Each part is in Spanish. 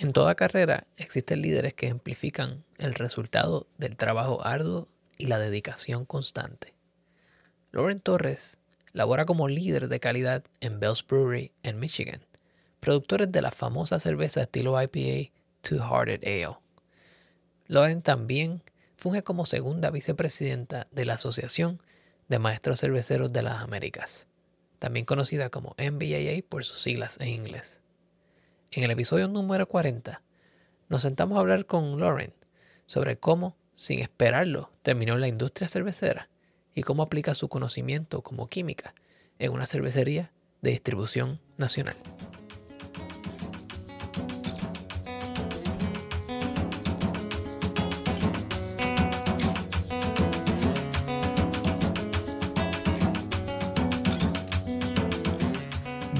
En toda carrera existen líderes que ejemplifican el resultado del trabajo arduo y la dedicación constante. Lauren Torres labora como líder de calidad en Bell's Brewery en Michigan, productores de la famosa cerveza estilo IPA Two Hearted Ale. Lauren también funge como segunda vicepresidenta de la Asociación de Maestros Cerveceros de las Américas, también conocida como MBAA por sus siglas en inglés. En el episodio número 40, nos sentamos a hablar con Lauren sobre cómo, sin esperarlo, terminó en la industria cervecera y cómo aplica su conocimiento como química en una cervecería de distribución nacional.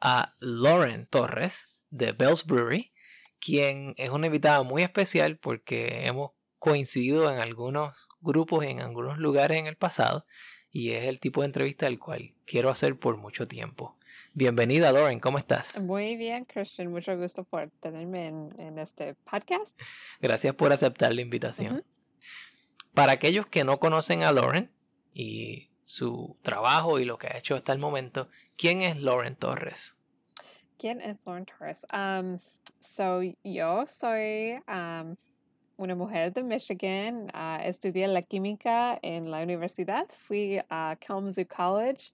a Lauren Torres de Bell's Brewery, quien es una invitada muy especial porque hemos coincidido en algunos grupos, en algunos lugares en el pasado, y es el tipo de entrevista del cual quiero hacer por mucho tiempo. Bienvenida, Lauren, ¿cómo estás? Muy bien, Christian, mucho gusto por tenerme en, este podcast. Gracias por aceptar la invitación. Para aquellos que no conocen a Lauren y su trabajo y lo que ha hecho hasta el momento, ¿quién es Lauren Torres? ¿Quién es Lauren Torres? Um, so, yo soy um, una mujer de Michigan. Uh, estudié la química en la universidad. Fui a Kalamazoo College,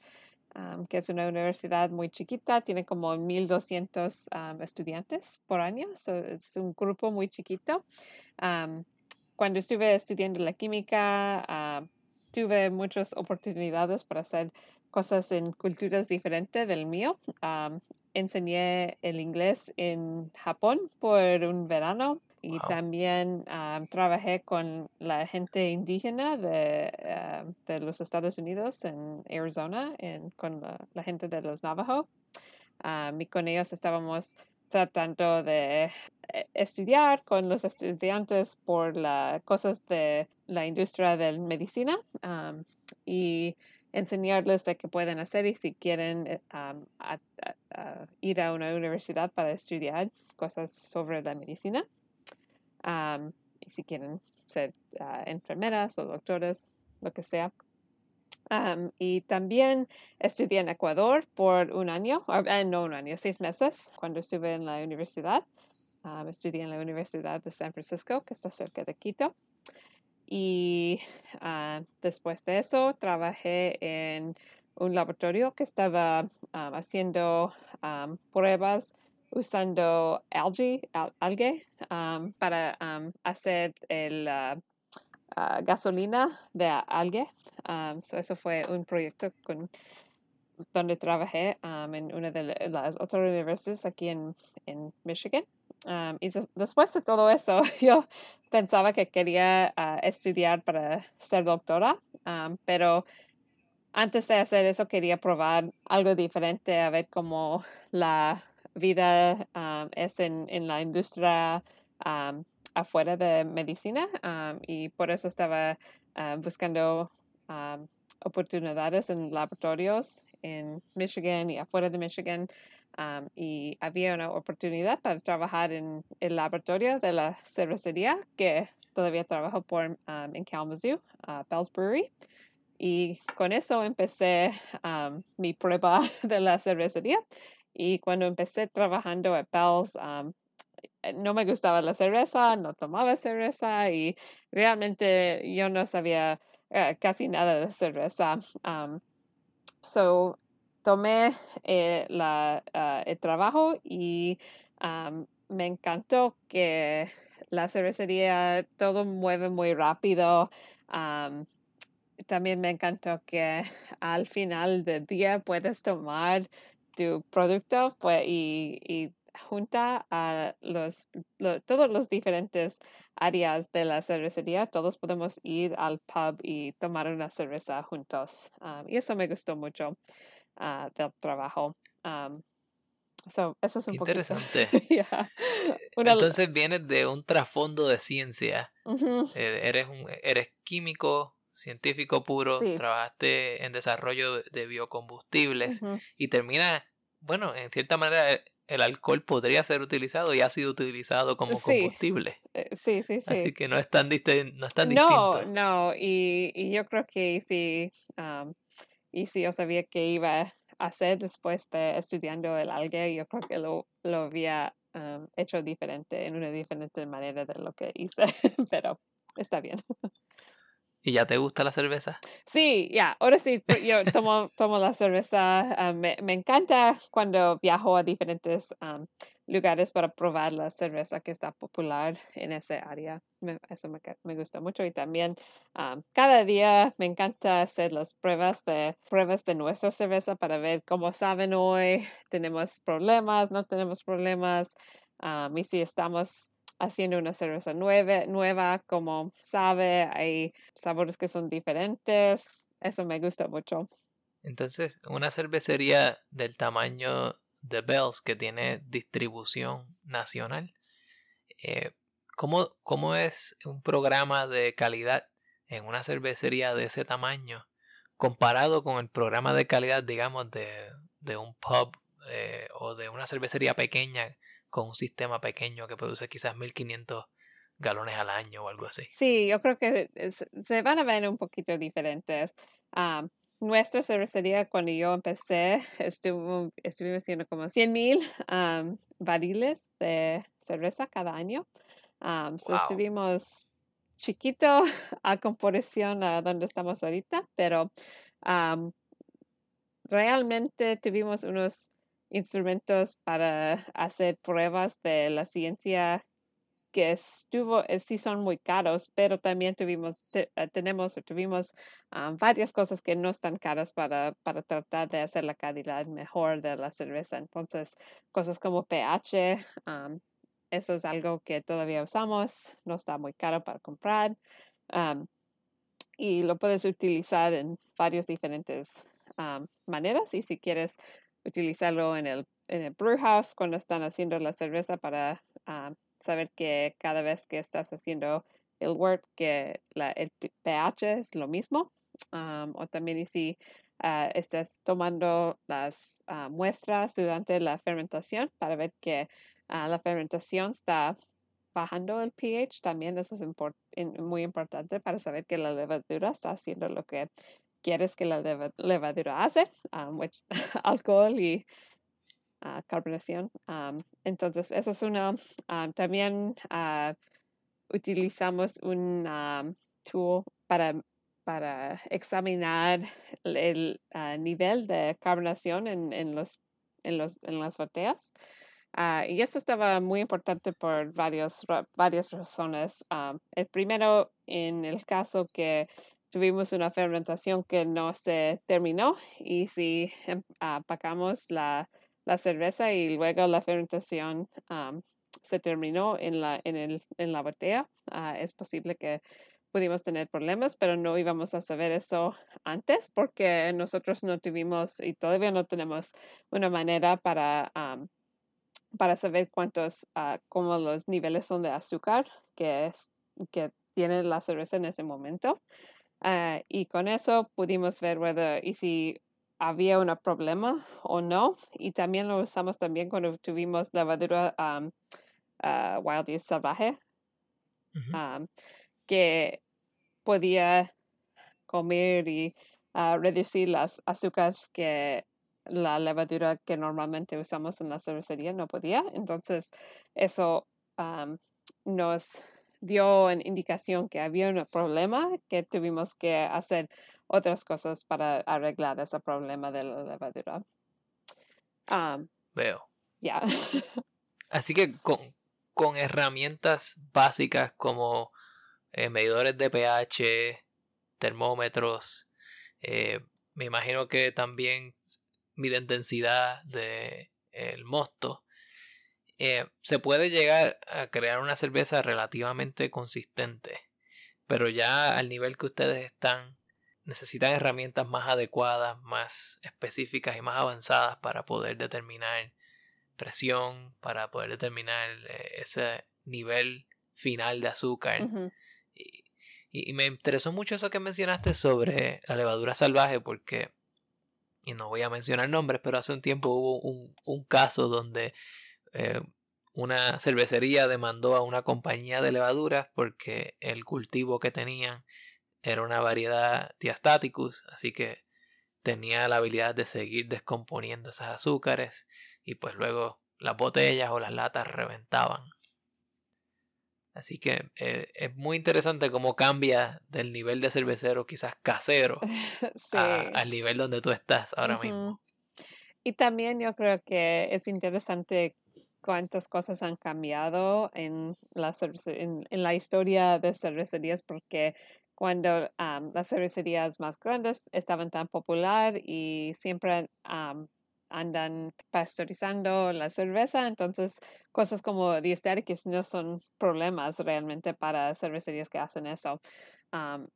um, que es una universidad muy chiquita. Tiene como 1.200 estudiantes por año. So, es un grupo muy chiquito cuando estuve estudiando la química, ah, tuve muchas oportunidades para hacer cosas en culturas diferentes del mío. enseñé el inglés en Japón por un verano y también trabajé con la gente indígena de, ah, de, los Estados Unidos en Arizona, con la, gente de los Navajo. y con ellos estábamos tratando de eh, estudiar con los estudiantes por las cosas de la industria de la medicina y enseñarles de qué pueden hacer y si quieren eh, ir a una universidad para estudiar cosas sobre la medicina y si quieren ser ah, enfermeras o doctores, lo que sea y también estudié en Ecuador por un año, eh, no un año, seis meses, cuando estuve en la universidad. estudié en la Universidad de San Francisco, que está cerca de Quito. Y ah, después de eso, trabajé en un laboratorio que estaba haciendo pruebas usando algae, algae para hacer el gasolina de alga. eso fue un proyecto donde trabajé en una de las otras universidades aquí en, en Michigan. y después de todo eso, yo pensaba que quería ah, estudiar para ser doctora, pero antes de hacer eso quería probar algo diferente, a ver cómo la vida es en, en, la industria afuera de medicina y por eso estaba ah, buscando oportunidades en laboratorios en Michigan y afuera de Michigan. y había una oportunidad para trabajar en el laboratorio de la cervecería que todavía trabajo por en Kalamazoo, Bell's Brewery. Y con eso empecé mi prueba de la cervecería. Y cuando empecé trabajando a Bell's, no me gustaba la cerveza, no tomaba cerveza y realmente yo no sabía eh, casi nada de cerveza. so, tomé eh, la, ah, el trabajo y me encantó que la cervecería todo mueve muy rápido. también me encantó que al final del día puedes tomar tu producto pues, y junta a los, lo- todos los diferentes áreas de la cervecería. Todos podemos ir al pub y tomar una cerveza juntos. Um, y eso me gustó mucho ah, del trabajo. Um, so, eso es un poquito. interesante. Yeah. Una- Entonces vienes de un trasfondo de ciencia. Eh, eres, un, eres químico, científico puro, Sí. trabajaste en desarrollo de- biocombustibles y termina, bueno, en cierta manera el, alcohol podría ser utilizado y ha sido utilizado como Sí. combustible. Eh, Sí, sí, sí. Así que no es tan, diste- no es tan No, distinto. no, y, y yo creo que sí, um, y si yo sabía que iba a hacer después de estudiando el alga, yo creo que lo, lo había um, hecho diferente, en una diferente manera de lo que hice, pero está bien. ¿Y ya te gusta la cerveza? Sí, ya, ahora sí, yo tomo, tomo la cerveza. ah, me, me encanta cuando viajo a diferentes am, lugares para probar la cerveza que está popular en ese área. Me- eso me, me gusta mucho y también am, cada día me encanta hacer las pruebas de pruebas de nuestra cerveza para ver cómo saben hoy. Tenemos problemas, no tenemos problemas. am, y si estamos haciendo una cerveza nueva, nueva, como sabe, hay sabores que son diferentes. Eso me gusta mucho. Entonces, una cervecería del tamaño de Bells que tiene distribución nacional, eh, ¿cómo, cómo es un programa de calidad en una cervecería de ese tamaño comparado con el programa de calidad, digamos, de, de un pub eh, o de una cervecería pequeña con un sistema pequeño que produce quizás 1500 galones al año o algo así? Sí, yo creo que es- se van a ver un poquito diferentes. Am, nuestra cervecería, cuando yo empecé, estuvo, estuvimos haciendo como 100 mil barriles de cerveza cada año. Am, so Wow. estuvimos chiquito a comparación a donde estamos ahorita, pero realmente tuvimos unos instrumentos para hacer pruebas de la ciencia que estuvo, eh, sí son muy caros, pero también tuvimos, te- eh, tenemos tuvimos ah, varias cosas que no están caras para, para tratar de hacer la calidad mejor de la cerveza. Entonces, cosas como pH, am, eso es algo que todavía usamos, no está muy caro para comprar. am, y lo puedes utilizar en varias diferentes maneras. Y si quieres utilizarlo en el, en el brew house cuando están haciendo la cerveza para am, saber que cada vez que estás haciendo el wort que la, el pH es lo mismo. am, o también si ah, estás tomando las ah, muestras durante la fermentación para ver que la fermentación está bajando el pH, también eso es impor- in- muy importante para saber que la levadura está haciendo lo que quieres que la leva- levadura hace, um, which- alcohol y ah, carbonación. Um, entonces, eso es una. um, también ah, utilizamos un tool para, para examinar el, el, ah, nivel de carbonación en, en, los, en, los, en las botellas. Ah, y eso estaba muy importante por varios, ra- varias razones. Ah, el primero, en el caso que tuvimos una fermentación que no se terminó y si em- apagamos la, la cerveza y luego la fermentación am, se terminó en la, en el, en la botella, ah, es posible que pudimos tener problemas, pero no íbamos a saber eso antes porque nosotros no tuvimos y todavía no tenemos una manera para, am, para saber cuántos, ah, cómo los niveles son de azúcar que, es, que tiene la cerveza en ese momento. Ah, y con eso pudimos ver whether, y si había un problema o no. Y también lo usamos también cuando tuvimos levadura um, ah, wild yeast salvaje, um, que podía comer y ah, reducir las azúcares que la levadura que normalmente usamos en la cervecería no podía. Entonces, eso am, nos dio una indicación que había un problema, que tuvimos que hacer otras cosas para arreglar ese problema de la levadura. Um, Veo. ya. Así que con, con herramientas básicas como eh, medidores de pH, termómetros, eh, me imagino que también miden densidad de el mosto eh, se puede llegar a crear una cerveza relativamente consistente, pero ya al nivel que ustedes están, necesitan herramientas más adecuadas, más específicas y más avanzadas para poder determinar presión, para poder determinar eh, ese nivel final de azúcar. y, y, me interesó mucho eso que mencionaste sobre la levadura salvaje porque, y no voy a mencionar nombres, pero hace un tiempo hubo un, un caso donde eh, una cervecería demandó a una compañía de levaduras porque el cultivo que tenían era una variedad diastaticus, así que tenía la habilidad de seguir descomponiendo esos azúcares y pues luego las botellas o las latas reventaban. Así que eh, es muy interesante cómo cambia del nivel de cervecero quizás casero al nivel donde tú estás ahora mismo. Y también yo creo que es interesante cuántas cosas han cambiado en la, historia de cervecerías porque cuando las cervecerías más grandes estaban tan popular y siempre andan pasteurizando la cerveza, entonces cosas como diestéticos no son problemas realmente para cervecerías que hacen eso.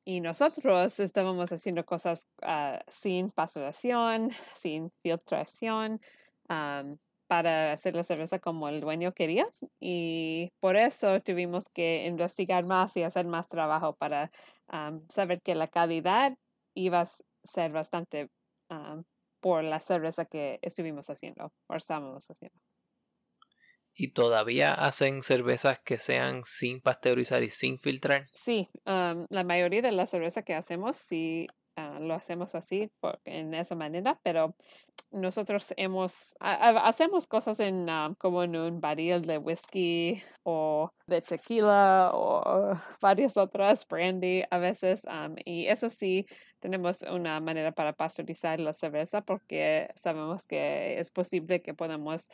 y nosotros estábamos haciendo cosas ah, sin pasteurización, sin filtración, para hacer la cerveza como el dueño quería y por eso tuvimos que investigar más y hacer más trabajo para saber que la calidad iba a ser bastante por la cerveza que estuvimos haciendo o estábamos haciendo. ¿Y todavía hacen cervezas que sean sin pasteurizar y sin filtrar? Sí, la mayoría de la cerveza que hacemos sí Ah, lo hacemos así en esa manera, pero nosotros hemos, hacemos cosas en, ah, como en un barril de whisky o de tequila o varias otras, brandy a veces, y eso sí, tenemos una manera para pasteurizar la cerveza porque sabemos que es posible que podamos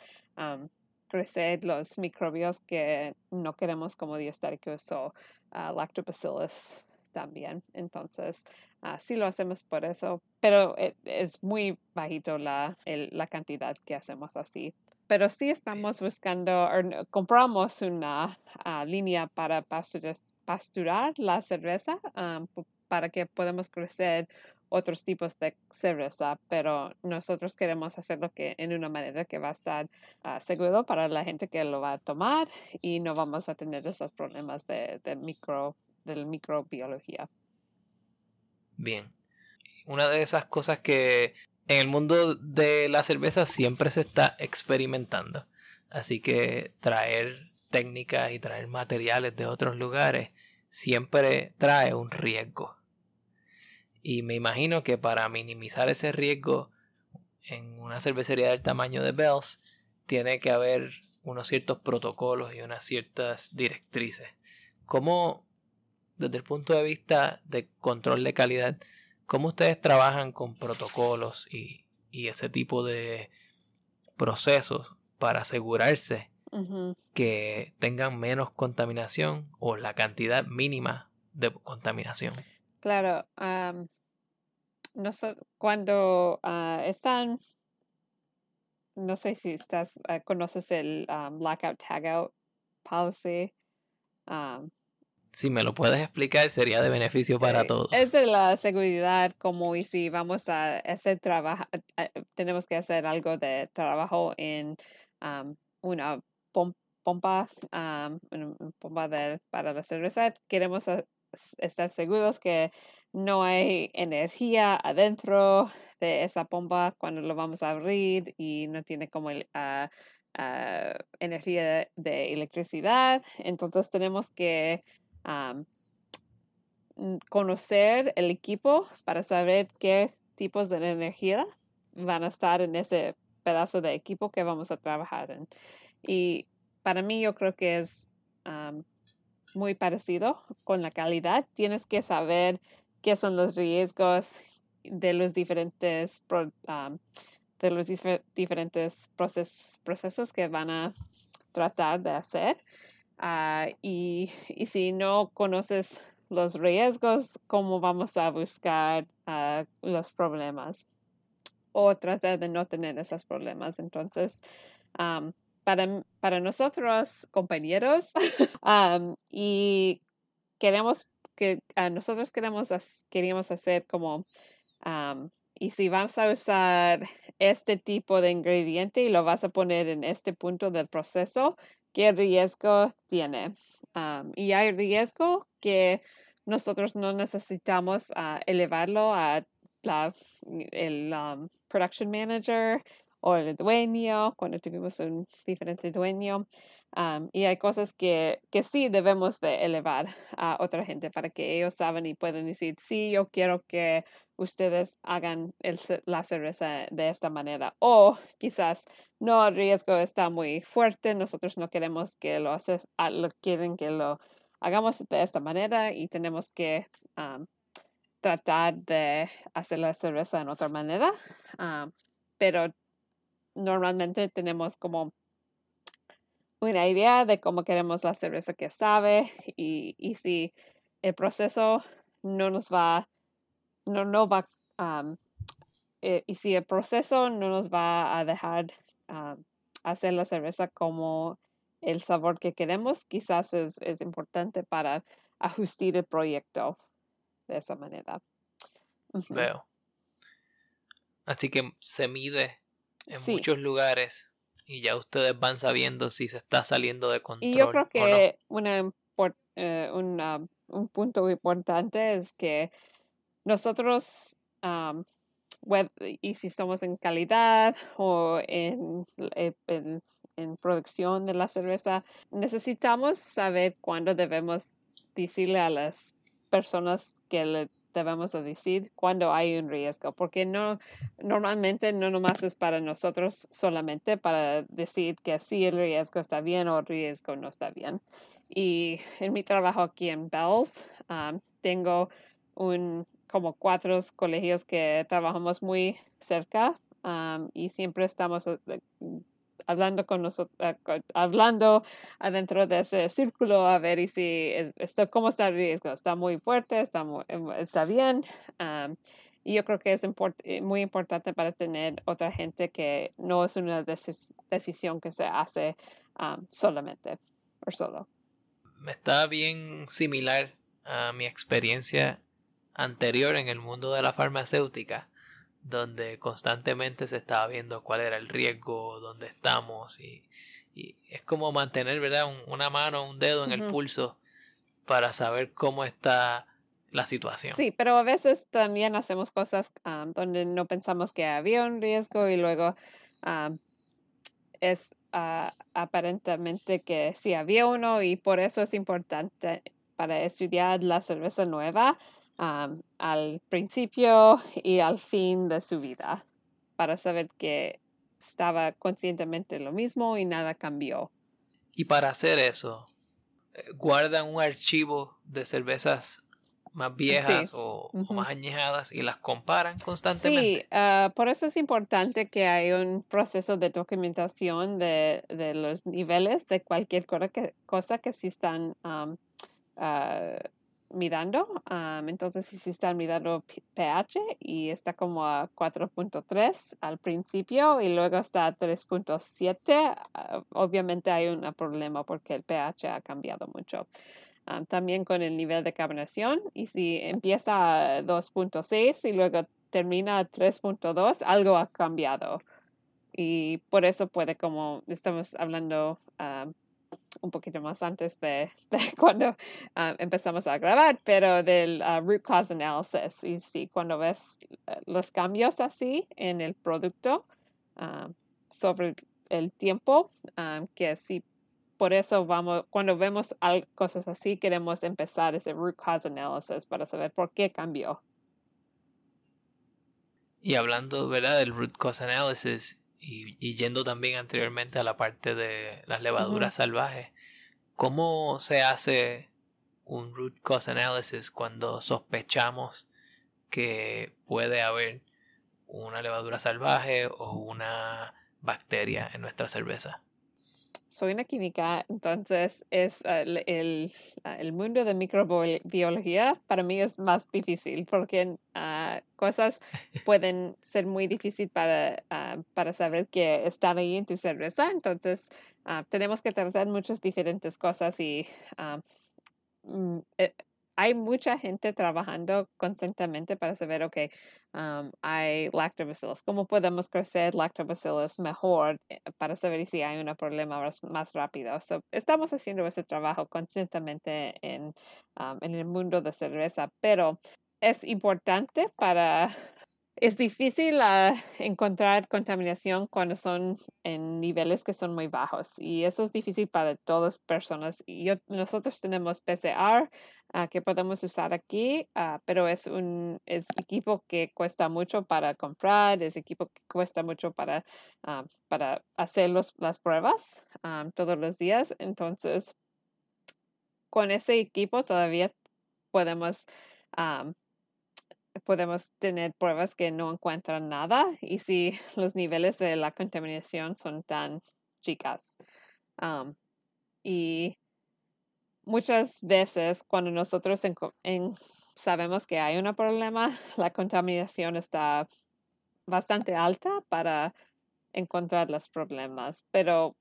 crecer los microbios que no queremos como diastáticos o uh, lactobacillus también. Entonces, sí lo hacemos por eso, pero e, es muy bajito la, la cantidad que hacemos así. Pero sí estamos buscando, compramos una ah, línea para pasturar la cerveza para que podamos crecer otros tipos de cerveza, pero nosotros queremos hacerlo que en una manera que va a estar ah, seguro para la gente que lo va a tomar y no vamos a tener esos problemas de, de micro de microbiología. Bien. Una de esas cosas que en el mundo de la cerveza siempre se está experimentando. Así que traer técnicas y traer materiales de otros lugares siempre trae un riesgo. Y me imagino que para minimizar ese riesgo en una cervecería del tamaño de Bells tiene que haber unos ciertos protocolos y unas ciertas directrices. ¿Cómo desde el punto de vista de control de calidad, ¿cómo ustedes trabajan con protocolos y, ese tipo de procesos para asegurarse que tengan menos contaminación o la cantidad mínima de contaminación? Claro, no cuando ah, están, no sé si estás, ah, conoces el blackout tagout policy. Si me lo puedes explicar, sería de beneficio para eh, todos. Es de la seguridad, como y si vamos a hacer trabajo, tenemos que hacer algo de trabajo en una pompa, una pompa de, para la cerveza. Queremos estar seguros que no hay energía adentro de esa pompa cuando lo vamos a abrir y no tiene como el, ah, energía de electricidad. Entonces tenemos que conocer el equipo para saber qué tipos de energía van a estar en ese pedazo de equipo que vamos a trabajar en. Y para mí yo creo que es muy parecido con la calidad. Tienes que saber qué son los riesgos de los diferentes, de los diferentes procesos que van a tratar de hacer Ah, y, si no conoces los riesgos, ¿cómo vamos a buscar ah, los problemas? O tratar de no tener esos problemas. Entonces, para, para nosotros, compañeros, y queremos que nosotros queremos, queríamos hacer como, y si vas a usar este tipo de ingrediente y lo vas a poner en este punto del proceso, ¿qué riesgo tiene? y hay riesgo que nosotros no necesitamos ah, elevarlo a la, el production manager o el dueño, cuando tuvimos un diferente dueño. y hay cosas que, que sí debemos de elevar a otra gente para que ellos saben y puedan decir, sí, yo quiero que ustedes hagan el, la cerveza de esta manera. O quizás no, el riesgo está muy fuerte, nosotros no queremos que lo, haces, lo quieren que lo hagamos de esta manera y tenemos que tratar de hacer la cerveza en otra manera. pero normalmente tenemos como una idea de cómo queremos la cerveza que sabe y, y si el proceso no nos va, no, no va, eh, y si el proceso no nos va a dejar hacer la cerveza como el sabor que queremos, quizás es, es importante para ajustar el proyecto de esa manera. Veo. Así que se mide en muchos lugares y ya ustedes van sabiendo si se está saliendo de control. Y yo creo que una, eh, un punto importante es que nosotros, y si estamos en calidad o en, eh, en, en, producción de la cerveza, necesitamos saber cuándo debemos decirle a las personas que le debemos decir cuando hay un riesgo, porque no normalmente no nomás es para nosotros solamente para decir que sí el riesgo está bien o el riesgo no está bien. Y en mi trabajo aquí en Bells um, tengo un como cuatro colegios que trabajamos muy cerca um, y siempre estamos eh, hablando con nosotros, eh, hablando adentro de ese círculo a ver y si esto, cómo está el riesgo, está muy fuerte, está, em, está bien. y yo creo que es eh, muy importante para tener otra gente que no es una decisión que se hace solamente o solo. Me está bien similar a mi experiencia anterior en el mundo de la farmacéutica donde constantemente se estaba viendo cuál era el riesgo, dónde estamos y, es como mantener, ¿verdad? una mano, un dedo en el pulso para saber cómo está la situación. Sí, pero a veces también hacemos cosas donde no pensamos que había un riesgo y luego es ah, aparentemente que sí había uno y por eso es importante para estudiar la cerveza nueva al principio y al fin de su vida para saber que estaba conscientemente lo mismo y nada cambió. Y para hacer eso, eh, guardan un archivo de cervezas más viejas o, más añejadas y las comparan constantemente. Sí, ah, por eso es importante que hay un proceso de documentación de, de los niveles de cualquier cosa que, cosa que sí están ah, mirando. entonces, si se está mirando pH y está como a 4.3 al principio y luego está a 3.7, ah, obviamente hay un problema porque el pH ha cambiado mucho. también con el nivel de carbonación y si empieza a 2.6 y luego termina a 3.2, algo ha cambiado. Y por eso puede, como estamos hablando un poquito más antes de, cuando ah, empezamos a grabar, pero del ah, root cause analysis. Y sí, cuando ves eh, los cambios así en el producto ah, sobre el tiempo, que sí, por eso vamos, cuando vemos cosas así, queremos empezar ese root cause analysis para saber por qué cambió. Y hablando, ¿verdad? Del root cause analysis, y, yendo también anteriormente a la parte de las levaduras salvajes, ¿cómo se hace un root cause analysis cuando sospechamos que puede haber una levadura salvaje o una bacteria en nuestra cerveza? Soy una química, entonces es el, el, mundo de microbiología para mí es más difícil porque uh, ah, cosas pueden ser muy difícil para, ah, para saber que están ahí en tu cerveza. Entonces, ah, tenemos que tratar muchas diferentes cosas y eh, hay mucha gente trabajando constantemente para saber, ok, um, hay lactobacillus, ¿cómo podemos crecer lactobacillus mejor eh, para saber si hay un problema más, rápido? estamos haciendo ese trabajo constantemente en, um, en el mundo de cerveza, pero es importante para es difícil ah, encontrar contaminación cuando son en niveles que son muy bajos y eso es difícil para todas personas. Y nosotros tenemos PCR ah, que podemos usar aquí, ah, pero es un es equipo que cuesta mucho para comprar, es equipo que cuesta mucho para, para hacer las pruebas todos los días. Entonces, con ese equipo todavía podemos podemos tener pruebas que no encuentran nada y si los niveles de la contaminación son tan chicas. y muchas veces cuando nosotros sabemos que hay un problema, la contaminación está bastante alta para encontrar los problemas, pero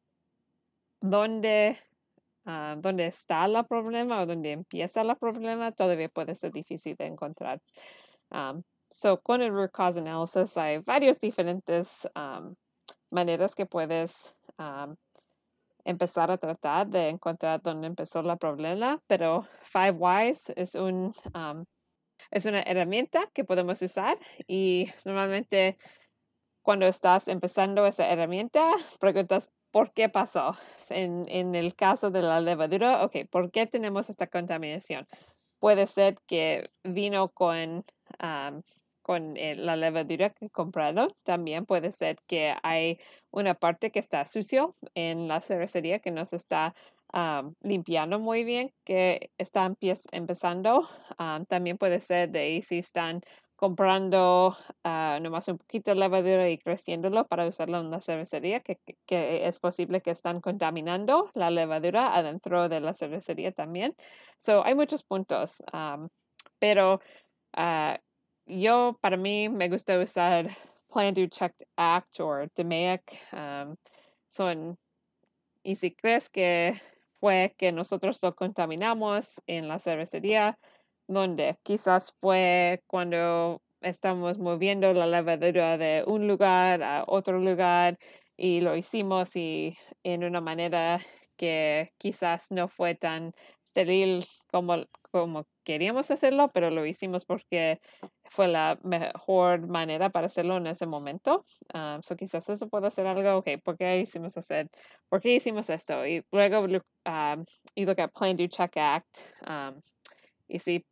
¿dónde, ah, dónde está el problema o dónde empieza el problema todavía puede ser difícil de encontrar. Um, so, con el root cause analysis hay varias diferentes maneras que puedes um, empezar a tratar de encontrar dónde empezó el problema, pero Five Whys es una herramienta que podemos usar y normalmente cuando estás empezando esa herramienta, preguntas por qué pasó. En, en, el caso de la levadura, ok, ¿por qué tenemos esta contaminación? Puede ser que vino con con eh, la levadura que compraron. También puede ser que hay una parte que está sucio en la cervecería que no se está limpiando muy bien, que está empezando. también puede ser de ahí si están comprando uh, nomás un poquito de levadura y creciéndolo para usarlo en la cervecería, que, es posible que están contaminando la levadura adentro de la cervecería también. So, hay muchos puntos, pero uh, yo, para mí, me gusta usar Plan, Do, Check, Act o DMAIC. Son, y si crees que fue que nosotros lo contaminamos en la cervecería, donde quizás fue cuando estamos moviendo la levadura de un lugar a otro lugar y lo hicimos y en una manera que quizás no fue tan estéril como, como queríamos hacerlo, pero lo hicimos porque fue la mejor manera para hacerlo en ese momento. Um, so quizás eso puede ser algo, ok, ¿por qué hicimos hacer, por qué hicimos esto? Y luego you look at Plan, Do, Check, Act. Um, y si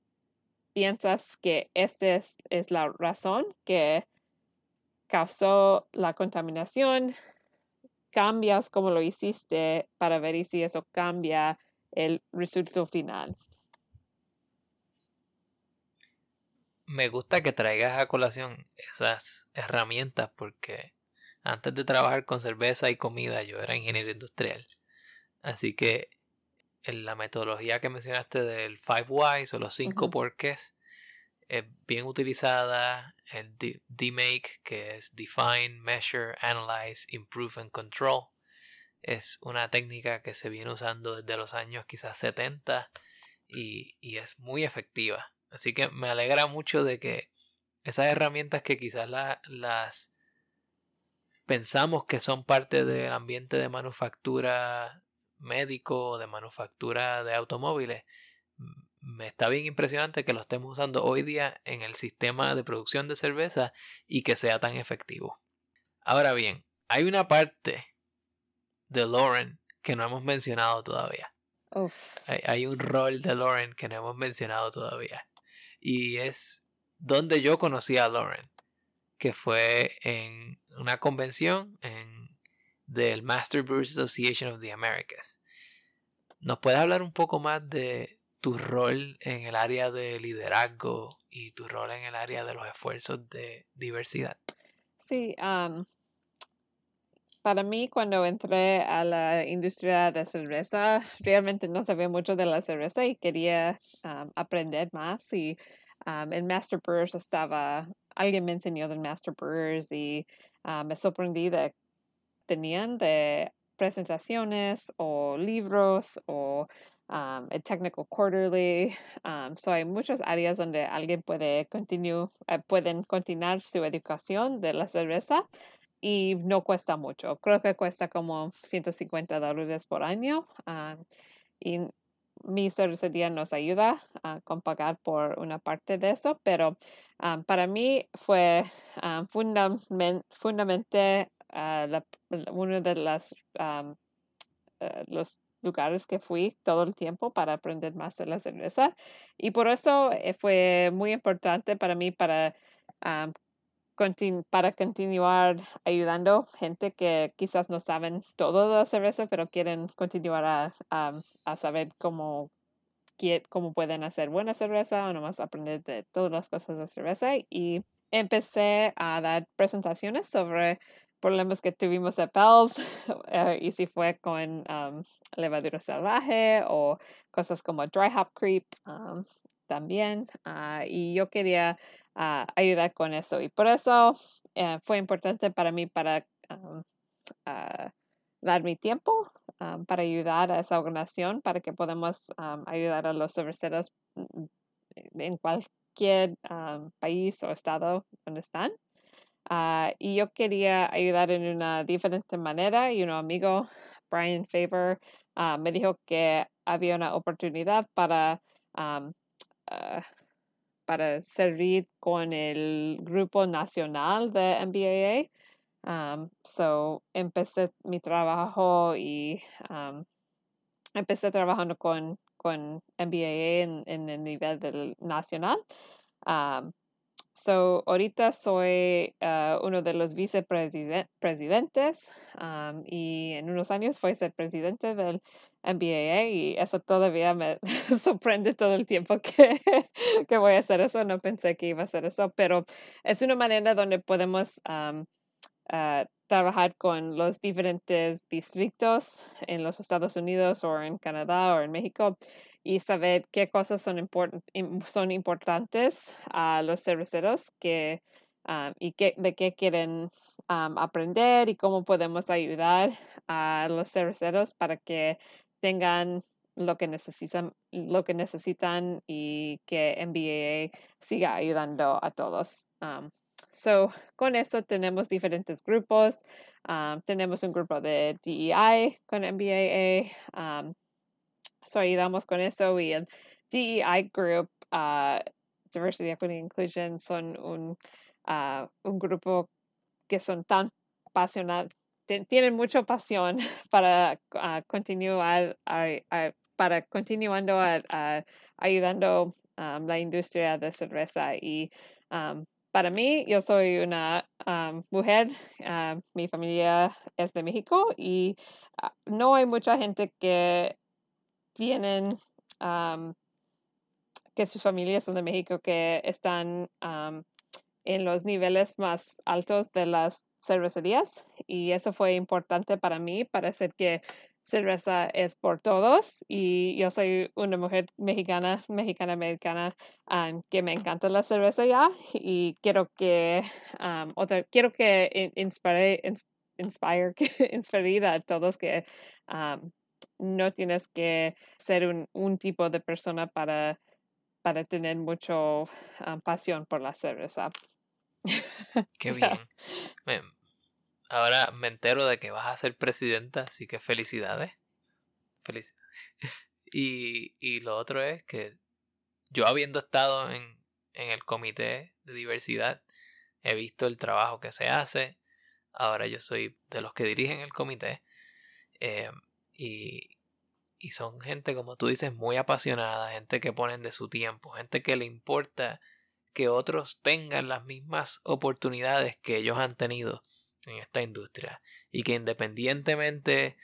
piensas que esta es, es la razón que causó la contaminación, cambias como lo hiciste para ver si eso cambia el resultado final. Me gusta que traigas a colación esas herramientas porque antes de trabajar con cerveza y comida yo era ingeniero industrial. Así que en la metodología que mencionaste del Five Whys o los cinco porqués es bien utilizada. El DMAKE, que es Define, Measure, Analyze, Improve and Control. Es una técnica que se viene usando desde los años quizás 70 y, y es muy efectiva. Así que me alegra mucho de que esas herramientas que quizás las pensamos que son parte del ambiente de manufactura médico o de manufactura de automóviles, me está bien impresionante que lo estemos usando hoy día en el sistema de producción de cerveza y que sea tan efectivo. Ahora bien, hay una parte de Lauren que no hemos mencionado todavía. Hay, un rol de Lauren que no hemos mencionado todavía. Y es donde yo conocí a Lauren, que fue en una convención en, del Master Brewers Association of the Americas. ¿Nos puedes hablar un poco más de, tu rol en el área de liderazgo y tu rol en el área de los esfuerzos de diversidad? Sí, para mí cuando entré a la industria de cerveza, realmente no sabía mucho de la cerveza y quería aprender más y um, en Master Brewers estaba, alguien me enseñó del Master Brewers y me sorprendí de tenían de presentaciones o libros o um, el Technical Quarterly. Um, so hay muchas áreas donde alguien puede continue, eh, pueden continuar su educación de la cerveza y no cuesta mucho. Creo que cuesta como 150 dólares por año. Um, y mi cervecería nos ayuda a pagar por una parte de eso, pero para mí fue fundamentalmente uh, uno de las, eh, los lugares que fui todo el tiempo para aprender más de la cerveza. Y por eso eh, fue muy importante para mí para, para continuar ayudando gente que quizás no saben todo de la cerveza, pero quieren continuar a, a, saber cómo, cómo pueden hacer buena cerveza o nomás aprender de todas las cosas de cerveza. Y empecé a dar presentaciones sobre problemas que tuvimos de Pels eh, y si fue con levadura salvaje o cosas como dry hop creep también. Ah, y yo quería ah, ayudar con eso y por eso eh, fue importante para mí para ah, dar mi tiempo para ayudar a esa organización para que podamos ayudar a los cerveceros mm, en cualquier país o estado donde están. Ah, y yo quería ayudar en una diferente manera y un amigo, Brian Faber, ah, me dijo que había una oportunidad para, ah, para servir con el grupo nacional de MBAA. so empecé mi trabajo y empecé trabajando con, con MBAA en, en el nivel del nacional. So, ahorita soy uh, uno de los vicepresidentes y en unos años fui ser presidente del MBAA y eso todavía me sorprende todo el tiempo que, que, voy a hacer eso. No pensé que iba a hacer eso, pero es una manera donde podemos uh, trabajar con los diferentes distritos en los Estados Unidos o en Canadá o en México y saber qué cosas son, son importantes a los cerveceros que, ah, y qué, de qué quieren aprender y cómo podemos ayudar a los cerveceros para que tengan lo que necesitan, lo que necesitan y que MBA siga ayudando a todos. so, con eso tenemos diferentes grupos. tenemos un grupo de DEI con MBAA. So ayudamos con eso y el DEI Group, uh, Diversity, Equity Inclusion, son un, uh, un grupo que son tan apasionados, tienen mucha pasión para uh, continuar, para continuando ayudando la industria de cerveza y para mí, yo soy una mujer, mi familia es de México y no hay mucha gente que tienen que sus familias son de México que están en los niveles más altos de las cervecerías y eso fue importante para mí para hacer que cerveza es por todos y yo soy una mujer mexicana, mexicana americana que me encanta la cerveza ya y quiero que otra, quiero que inspire, inspire, inspire a todos que no tienes que ser un, un tipo de persona para, para tener mucho ah, pasión por la cerveza. Qué bien. ahora me entero de que vas a ser presidenta, así que felicidades. Felicidades. Y, y lo otro es que yo habiendo estado en, en el comité de diversidad, he visto el trabajo que se hace. Ahora yo soy de los que dirigen el comité. Eh, y, y son gente, como tú dices, muy apasionada, gente que ponen de su tiempo, gente que le importa que otros tengan las mismas oportunidades que ellos han tenido en esta industria. Y que independientemente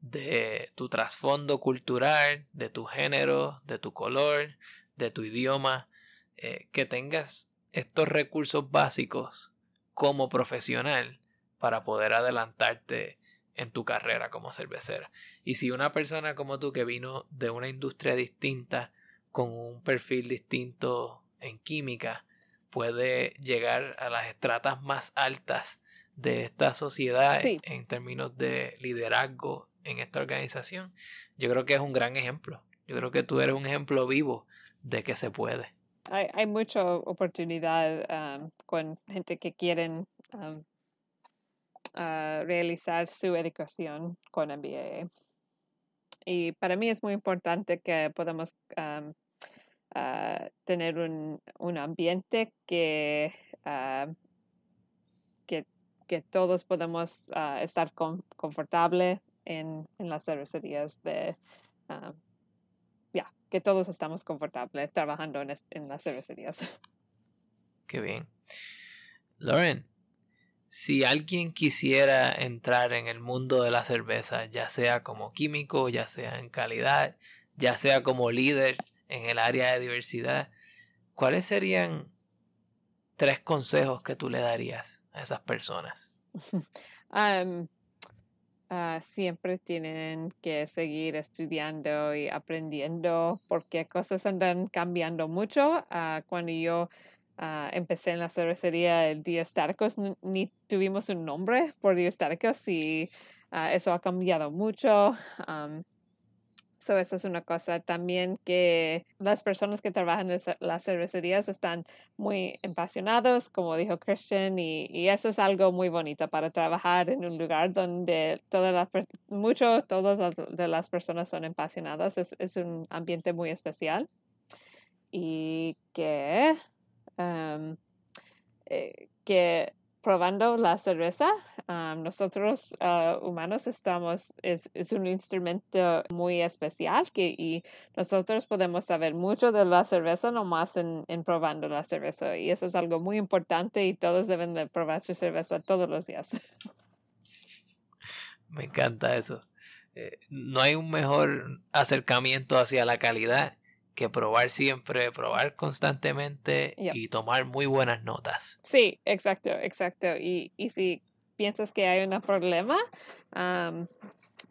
de tu trasfondo cultural, de tu género, de tu color, de tu idioma, eh, que tengas estos recursos básicos como profesional para poder adelantarte en tu carrera como cervecera. Y si una persona como tú que vino de una industria distinta, con un perfil distinto en química puede llegar a las estratas más altas de esta sociedad en términos de liderazgo en esta organización, yo creo que es un gran ejemplo. Yo creo que tú eres un ejemplo vivo de que se puede. Hay, hay mucha oportunidad um, con gente que quieren um, uh, realizar su educación con MBA. Y para mí es muy importante que podamos um, uh, tener un, un, ambiente que, uh, que, que, todos podamos estar confortables en, en, las cervecerías de ya, que todos estamos confortables trabajando en, en las cervecerías. Qué bien. Lauren, si alguien quisiera entrar en el mundo de la cerveza, ya sea como químico, ya sea en calidad, ya sea como líder en el área de diversidad, ¿cuáles serían tres consejos que tú le darías a esas personas? Ah, siempre tienen que seguir estudiando y aprendiendo porque cosas andan cambiando mucho. Uh, cuando yo uh, empecé en la cervecería, el Diostarcos, ni tuvimos un nombre por Diostarcos y eso ha cambiado mucho. Um, So, esa es una cosa también que las personas que trabajan en las cervecerías están muy apasionados, como dijo Christian, y, eso es algo muy bonito para trabajar en un lugar donde todas las, mucho, todas de las personas son apasionadas. Es, es un ambiente muy especial. Y que, um, eh, que probando la cerveza. nosotros ah, humanos estamos, es, es, un instrumento muy especial que, y nosotros podemos saber mucho de la cerveza nomás en, en probando la cerveza. Y eso es algo muy importante y todos deben de probar su cerveza todos los días. Me encanta eso. Eh, no hay un mejor acercamiento hacia la calidad que probar siempre, probar constantemente y tomar muy buenas notas. Sí, exacto, exacto. Y, y si piensas que hay un problema,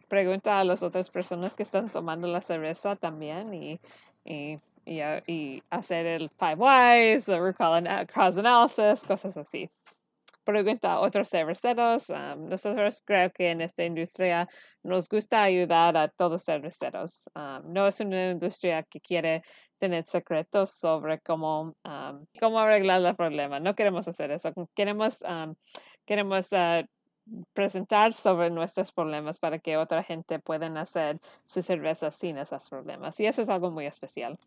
pregunta a las otras personas que están tomando la cerveza también y, y, y, hacer el five whys, root cause analysis, cosas así pregunta a otros cerveceros. nosotros creo que en esta industria nos gusta ayudar a todos cerveceros. no es una industria que quiere tener secretos sobre cómo, cómo arreglar el problema. No queremos hacer eso. Queremos, queremos ah, presentar sobre nuestros problemas para que otra gente pueda hacer su cerveza sin esos problemas. Y eso es algo muy especial.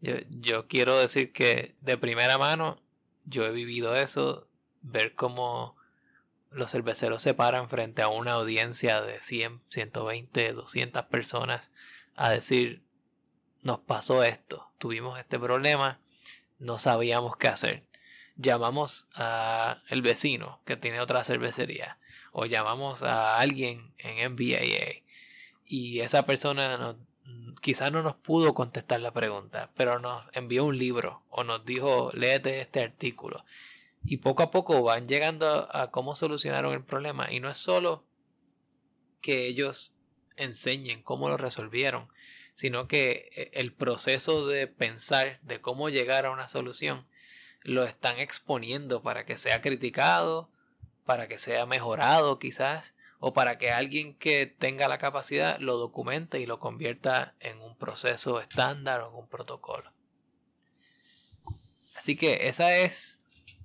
Yo, yo quiero decir que de primera mano yo he vivido eso ver cómo los cerveceros se paran frente a una audiencia de 100, 120, 200 personas a decir, nos pasó esto, tuvimos este problema, no sabíamos qué hacer. Llamamos a el vecino que tiene otra cervecería o llamamos a alguien en MBAA y esa persona quizás no nos pudo contestar la pregunta, pero nos envió un libro o nos dijo, léete este artículo y poco a poco van llegando a cómo solucionaron el problema. Y no es solo que ellos enseñen cómo lo resolvieron, sino que eh, el proceso de pensar de cómo llegar a una solución lo están exponiendo para que sea criticado, para que sea mejorado quizás, o para que alguien que tenga la capacidad lo documente y lo convierta en un proceso estándar o en un protocolo. Así que esa es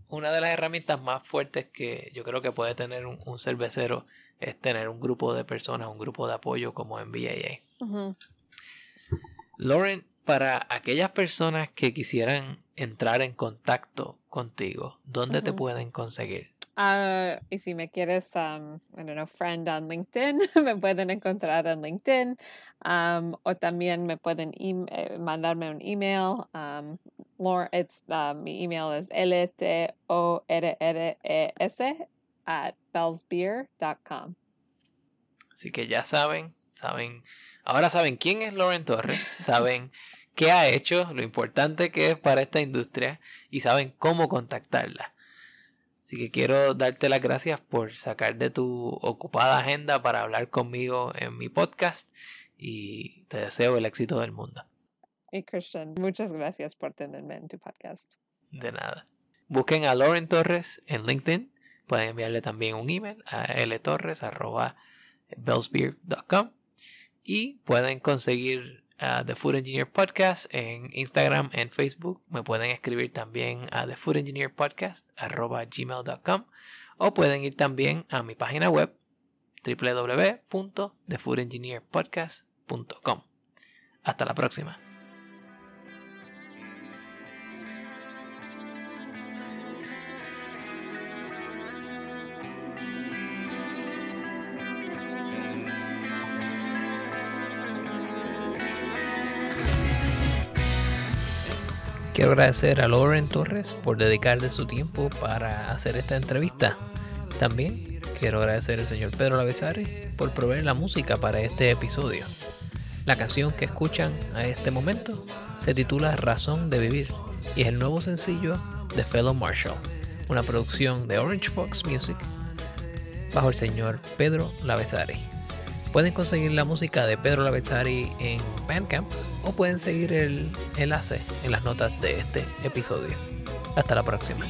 una de las herramientas más fuertes que yo creo que puede tener un, cervecero es tener un grupo de personas, un grupo de apoyo como en BAA. Lauren, para aquellas personas que quisieran entrar en contacto contigo, ¿dónde te pueden conseguir? Uh, y si me quieres, um, I don't know, friend on LinkedIn, me pueden encontrar en LinkedIn. O también me pueden eh, mandarme un email. Um, it's, uh, mi email es l-t-o-r-r-e-s at bellsbeer.com. Así que ya saben, saben, ahora saben quién es Lauren Torres, saben qué ha hecho, lo importante que es para esta industria y saben cómo contactarla. Así que quiero darte las gracias por sacar de tu ocupada agenda para hablar conmigo en mi podcast y te deseo el éxito del mundo. Y Christian, muchas gracias por tenerme en tu podcast. De nada. Busquen a Lauren Torres en LinkedIn. Pueden enviarle también un email a ltorres.bellsbeer.com y pueden conseguir The Food Engineer Podcast en Instagram, en Facebook. Me pueden escribir también a The Food Engineer Podcast gmail.com o pueden ir también a mi página web www.thefoodengineerpodcast.com. Hasta la próxima. Quiero agradecer a Lauren Torres por dedicarle su tiempo para hacer esta entrevista. También quiero agradecer al señor Pedro Lavezari por proveer la música para este episodio. La canción que escuchan a este momento se titula Razón de Vivir y es el nuevo sencillo de Fellow Marshall, una producción de Orange Fox Music bajo el señor Pedro Lavezari. Pueden conseguir la música de Pedro Lavezari en Bandcamp o pueden seguir el enlace en las notas de este episodio. Hasta la próxima.